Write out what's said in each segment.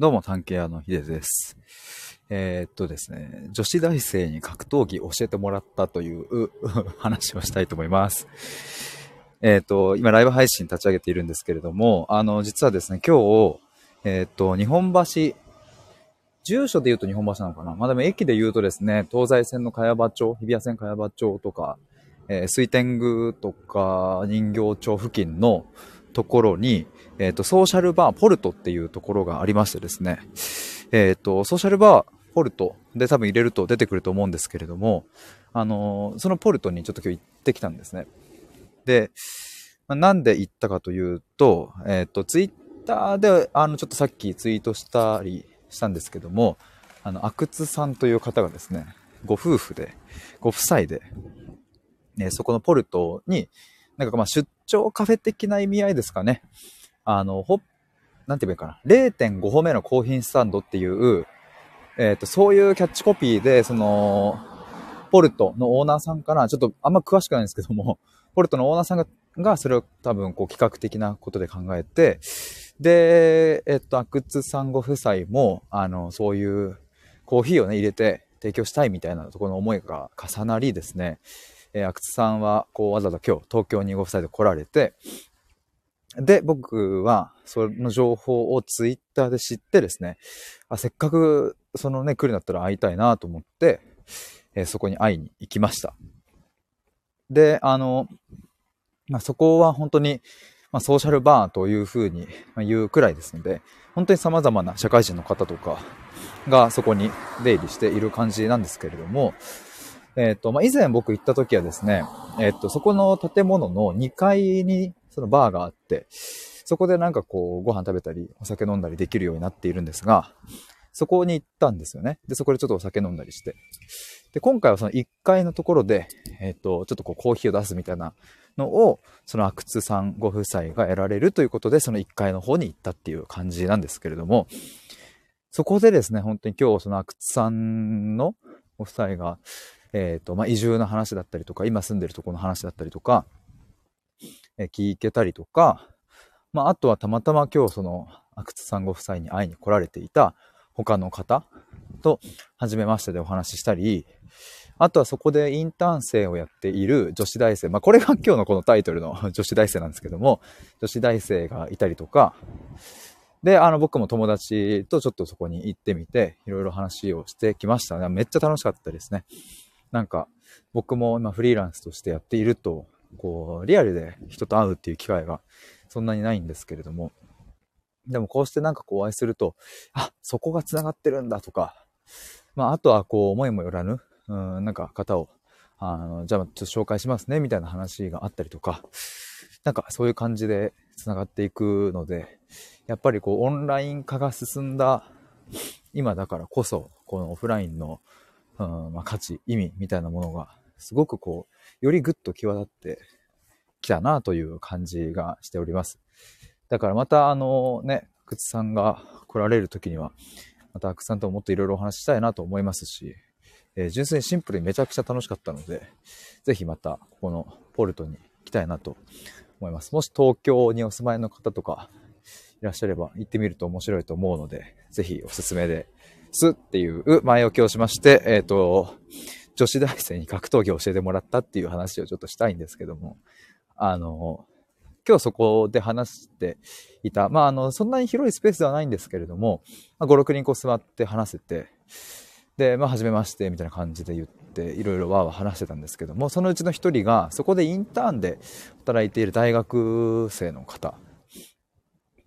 どうも、探偵屋のヒデです。えー、っとですね、女子大生に格闘技教えてもらったという 話をしたいと思います。えー、っと、今ライブ配信立ち上げているんですけれども、あの、実はですね、今日、えー、っと、日本橋、住所で言うと日本橋なのかな？まあでも駅で言うとですね、東西線の茅場町、日比谷線茅場町とか、え水天宮とか人形町付近のところに、えっ、ー、と、ソーシャルバーポルトっていうところがありましてですね、えっ、ー、と、ソーシャルバーポルトで多分入れると出てくると思うんですけれども、あのー、そのポルトにちょっと今日行ってきたんですね。で、まあ、なんで行ったかというと、えっ、と、ツイッターで、あの、ちょっとさっきツイートしたりしたんですけども、あの、阿久津さんという方がですね、ご夫婦で、ご夫妻で、ね、そこのポルトに、なんかまあ出張カフェ的な意味合いですかね。あの、ほ、なんて言えばいいかな。0.5歩目のコーヒースタンドっていう、えっ、ー、と、そういうキャッチコピーで、その、ポルトのオーナーさんから、ちょっとあんま詳しくないんですけども、ポルトのオーナーさんが、がそれを多分こう企画的なことで考えて、で、えっと、阿久津さんご夫妻も、あの、そういうコーヒーをね、入れて提供したいみたいなところの思いが重なりですね、えー、阿久津さんは、こう、わざわざ今日、東京にご夫妻で来られて、で、僕は、その情報をツイッターで知ってですね、あせっかく、そのね、来るんだったら会いたいなと思って、えー、そこに会いに行きました。で、あの、まあ、そこは本当に、まあ、ソーシャルバーというふうに言うくらいですので、本当に様々な社会人の方とかがそこに出入りしている感じなんですけれども、えっ、ー、と、まあ、以前僕行った時はですね、えっ、ー、と、そこの建物の2階にそのバーがあって、そこでなんかこう、ご飯食べたり、お酒飲んだりできるようになっているんですが、そこに行ったんですよね。で、そこでちょっとお酒飲んだりして。で、今回はその1階のところで、えっ、ー、と、ちょっとこう、コーヒーを出すみたいなのを、その阿久津さんご夫妻が得られるということで、その1階の方に行ったっていう感じなんですけれども、そこでですね、本当に今日その阿久津さんのご夫妻が、えっ、ー、と、まあ、移住の話だったりとか、今住んでるとこの話だったりとか、えー、聞けたりとか、まあ、あとはたまたま今日その、阿久津さんご夫妻に会いに来られていた他の方と、初めましてでお話ししたり、あとはそこでインターン生をやっている女子大生、まあ、これが今日のこのタイトルの 女子大生なんですけども、女子大生がいたりとか、で、あの、僕も友達とちょっとそこに行ってみて、いろいろ話をしてきましたね。めっちゃ楽しかったですね。なんか、僕も今フリーランスとしてやっていると、こう、リアルで人と会うっていう機会がそんなにないんですけれども、でもこうしてなんかこうお会いすると、あ、そこが繋がってるんだとか、まあ、あとはこう、思いもよらぬ、うん、なんか方を、あの、じゃあちょっと紹介しますね、みたいな話があったりとか、なんかそういう感じで繋がっていくので、やっぱりこう、オンライン化が進んだ今だからこそ、このオフラインのうんまあ、価値、意味みたいなものが、すごくこう、よりぐっと際立ってきたなという感じがしております。だからまたあのね、靴さんが来られる時には、またくさんともっといろいろお話ししたいなと思いますし、えー、純粋にシンプルにめちゃくちゃ楽しかったので、ぜひまたここのポルトに来たいなと思います。もし東京にお住まいの方とかいらっしゃれば行ってみると面白いと思うので、ぜひおすすめですっていう前置きをしまして、えっ、ー、と、女子大生に格闘技を教えてもらったっていう話をちょっとしたいんですけども、あの、今日そこで話していた、まあ、あの、そんなに広いスペースではないんですけれども、まあ、5、6人こう座って話せて、で、まあ、初めまして、みたいな感じで言って、いろいろわーわー話してたんですけども、そのうちの一人が、そこでインターンで働いている大学生の方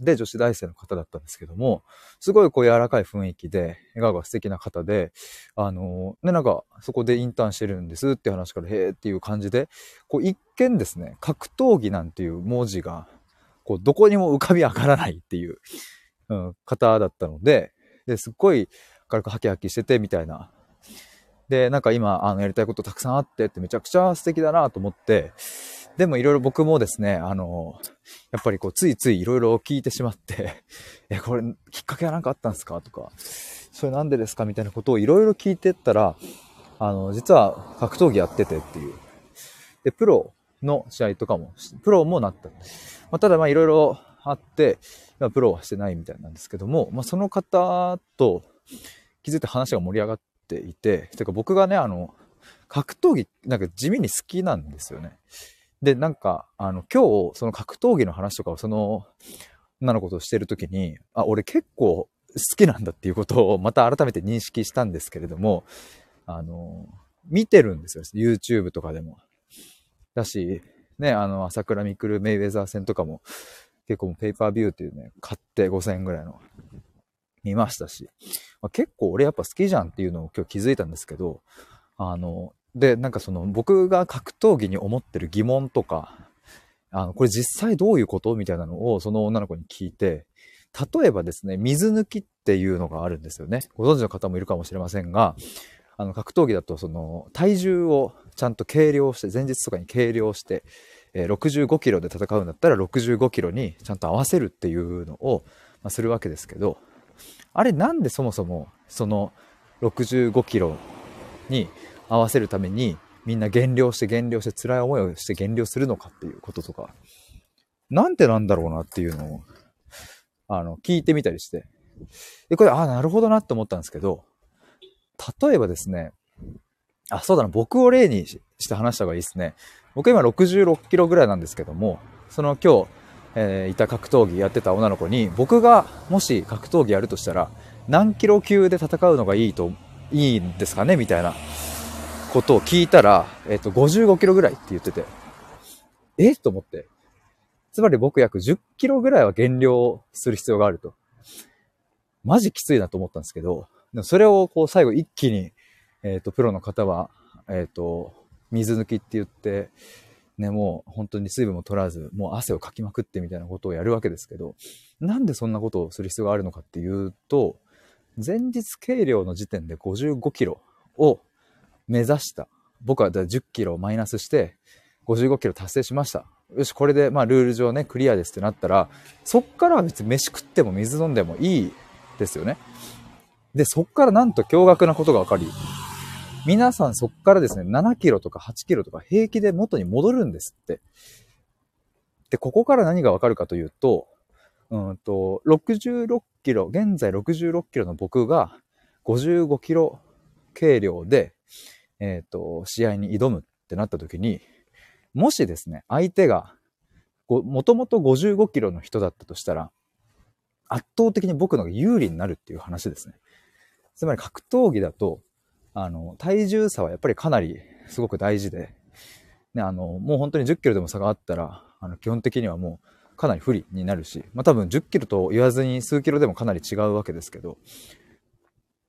で女子大生の方だったんですけども、すごいこう柔らかい雰囲気で、笑顔が素敵な方で、あの、ね、なんかそこでインターンしてるんですって話から、へーっていう感じで、こう一見ですね、格闘技なんていう文字が、こうどこにも浮かび上がらないっていう、うん、方だったので、で、すっごい軽くハキハキしててみたいな。で、なんか今、あの、やりたいことたくさんあってってめちゃくちゃ素敵だなと思って、でもいろいろ僕もですね、あの、やっぱりこう、ついついいろいろ聞いてしまって え、これ、きっかけは何かあったんですか？とか、それなんでですか？みたいなことをいろいろ聞いてったら、あの、実は格闘技やっててっていう。で、プロの試合とかも、プロもなった。まあ、ただまあいろいろ、あって、まあ、プロはしてないみたいなんですけども、まあ、その方と気づいて話が盛り上がっていて、てか僕がね、あの、格闘技、なんか地味に好きなんですよね。で、なんか、あの、今日、その格闘技の話とかを、その、女の子としてるときに、あ、俺結構好きなんだっていうことをまた改めて認識したんですけれども、あの、見てるんですよ。YouTube とかでも。だし、ね、あの、朝倉未来メイウェザー戦とかも、結構ペーパービューっていうね、買って5000円ぐらいの、見ましたし、まあ、結構俺やっぱ好きじゃんっていうのを今日気づいたんですけど、あの、で、なんかその僕が格闘技に思ってる疑問とか、あの、これ実際どういうことみたいなのをその女の子に聞いて、例えばですね、水抜きっていうのがあるんですよね。ご存知の方もいるかもしれませんが、あの、格闘技だとその体重をちゃんと計量して、前日とかに計量して、え、65キロで戦うんだったら65キロにちゃんと合わせるっていうのを、するわけですけど、あれなんでそもそもその65キロに合わせるためにみんな減量して減量して辛い思いをして減量するのかっていうこととか、なんでなんだろうなっていうのを、あの、聞いてみたりして。で、これ、ああ、なるほどなって思ったんですけど、例えばですね、あ、そうだな、僕を例にして話した方がいいですね。僕今66キロぐらいなんですけども、その今日、えー、いた格闘技やってた女の子に、僕がもし格闘技やるとしたら、何キロ級で戦うのがいいと、いいんですかね？みたいなことを聞いたら、えっ、と、55キロぐらいって言ってて、え？と思って。つまり僕約10キロぐらいは減量する必要があると。マジきついなと思ったんですけど、でもそれをこう最後一気にえっ、ー、と、プロの方は、えっ、ー、と、水抜きって言って、ね、もう本当に水分も取らず、もう汗をかきまくってみたいなことをやるわけですけど、なんでそんなことをする必要があるのかっていうと、前日計量の時点で55キロを目指した。僕は10キロマイナスして、55キロ達成しました。よし、これで、まあ、ルール上ね、クリアですってなったら、そっからは別に飯食っても水飲んでもいいですよね。で、そっからなんと驚愕なことが分かり、皆さんそっからですね、7キロとか8キロとか平気で元に戻るんですって。で、ここから何がわかるかというと、うんと、66キロ、現在66キロの僕が55キロ計量で、えっ、ー、と、試合に挑むってなった時に、もしですね、相手が、もともと55キロの人だったとしたら、圧倒的に僕のが有利になるっていう話ですね。つまり格闘技だと、あの、体重差はやっぱりかなりすごく大事で、ね、あの、もう本当に10キロでも差があったら、あの、基本的にはもうかなり不利になるし、まあ多分10キロと言わずに数キロでもかなり違うわけですけど、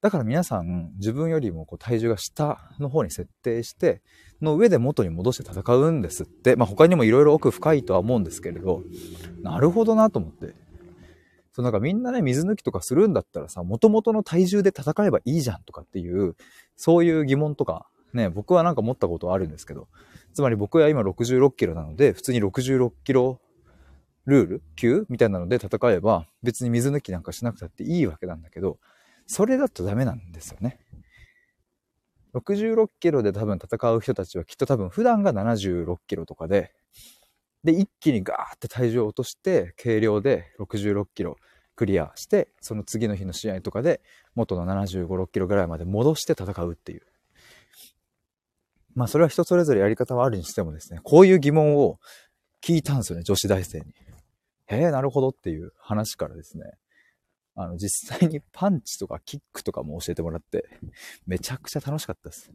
だから皆さん自分よりもこう体重が下の方に設定して、の上で元に戻して戦うんですって、まあ他にも色々奥深いとは思うんですけれど、なるほどなと思って。そうなんかみんなね、水抜きとかするんだったらさ、元々の体重で戦えばいいじゃんとかっていう、そういう疑問とか、ね、僕はなんか持ったことあるんですけど、つまり僕は今66キロなので、普通に66キロルール？級みたいなので戦えば、別に水抜きなんかしなくたっていいわけなんだけど、それだとダメなんですよね。66キロで多分戦う人たちはきっと多分普段が76キロとかで、で、一気にガーって体重を落として、軽量で66キロクリアして、その次の日の試合とかで元の75、6キロぐらいまで戻して戦うっていう。まあそれは人それぞれやり方はあるにしてもですね、こういう疑問を聞いたんですよね、女子大生に。へえ、なるほどっていう話からですね、あの、実際にパンチとかキックとかも教えてもらって、めちゃくちゃ楽しかったです。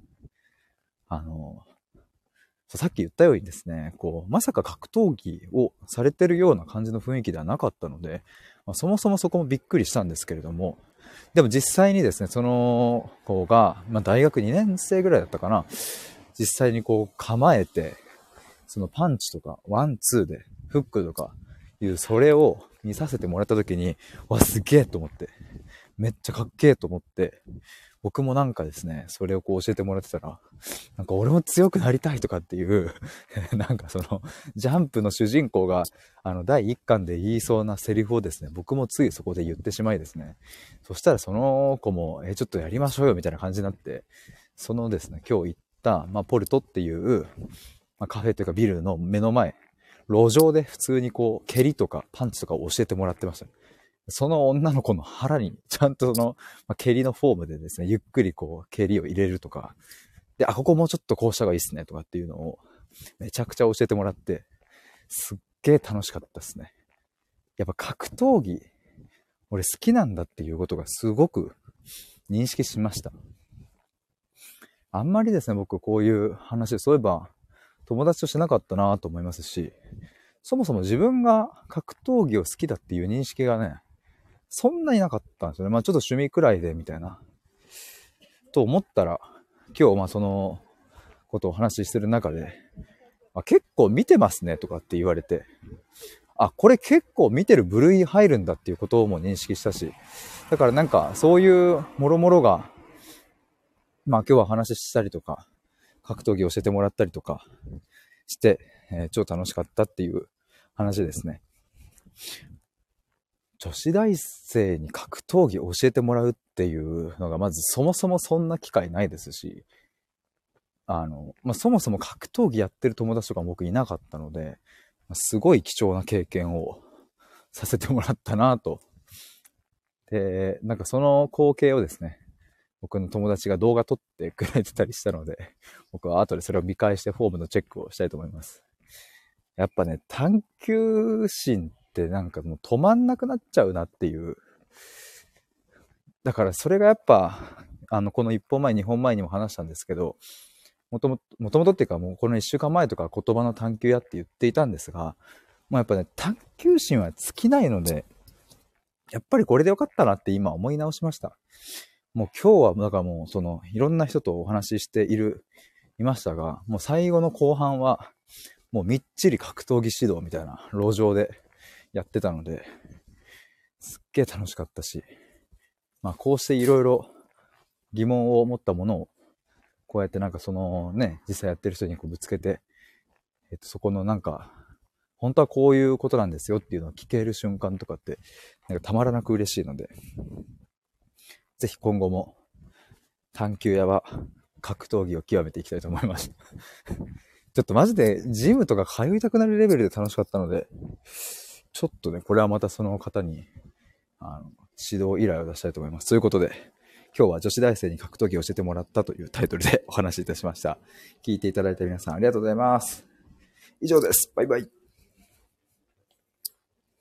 あの、さっき言ったようにですね、こう、まさか格闘技をされてるような感じの雰囲気ではなかったので、まあ、そもそもそこもびっくりしたんですけれども、でも実際にですね、その子が、まあ、大学2年生ぐらいだったかな、実際にこう構えて、そのパンチとか、ワン、ツーで、フックとかいう、それを見させてもらった時に、わ、すげえと思って、めっちゃかっけえと思って、僕もなんかですね、それをこう教えてもらってたら、なんか俺も強くなりたいとかっていう なんかその、ジャンプの主人公が、あの、第1巻で言いそうなセリフをですね、僕もついそこで言ってしまいですね。そしたらその子も、え、ちょっとやりましょうよみたいな感じになって、そのですね、今日行った、まあ、ポルトっていう、まあ、カフェというかビルの目の前、路上で普通にこう、蹴りとかパンチとか教えてもらってました。その女の子の腹に、ちゃんとその、まあ、蹴りのフォームでですね、ゆっくりこう、蹴りを入れるとか、で、あ、ここもうちょっとこうした方がいいっすね、とかっていうのを、めちゃくちゃ教えてもらって、すっげえ楽しかったですね。やっぱ格闘技、俺好きなんだっていうことがすごく認識しました。あんまりですね、僕こういう話、そういえば友達としてなかったなと思いますし、そもそも自分が格闘技を好きだっていう認識がね、そんなになかったんですよね。まあちょっと趣味くらいでみたいな。と思ったら、今日まあそのことをお話しする中で、あ、結構見てますねとかって言われて、あ、これ結構見てる部類入るんだっていうことも認識したし、だからなんかそういうもろもろが、まあ今日は話したりとか、格闘技教えてもらったりとかして、えー、超楽しかったっていう話ですね。女子大生に格闘技を教えてもらうっていうのがまずそもそもそんな機会ないですし、あの、まあ、そもそも格闘技やってる友達とか僕いなかったので、すごい貴重な経験をさせてもらったなと。で、なんかその光景をですね、僕の友達が動画撮ってくれてたりしたので、僕は後でそれを見返してフォームのチェックをしたいと思います。やっぱね、探求心ってなんかもう止まんなくなっちゃうなっていう。だからそれがやっぱ、あの、この1本前、2本前にも話したんですけど、もともと、もともとっていうかもうこの一週間前とか言葉の探求やって言っていたんですが、もうやっぱね、探求心は尽きないので、やっぱりこれでよかったなって今思い直しました。もう今日は、だからもうその、いろんな人とお話ししている、いましたが、もう最後の後半は、もうみっちり格闘技指導みたいな路上でやってたので、すっげえ楽しかったし、まあこうしていろいろ疑問を持ったものをこうやってなんかそのね、実際やってる人にこうぶつけて、えっと、そこのなんか、本当はこういうことなんですよっていうのを聞ける瞬間とかって、なんかたまらなく嬉しいので、ぜひ今後も探求屋は格闘技を極めていきたいと思います。ちょっとマジでジムとか通いたくなるレベルで楽しかったので、ちょっとね、これはまたその方に、あの、指導依頼を出したいと思います。ということで、今日は女子大生に格闘技を教えてもらったというタイトルでお話しいたしました。聞いていただいた皆さんありがとうございます。以上です。バイバイ。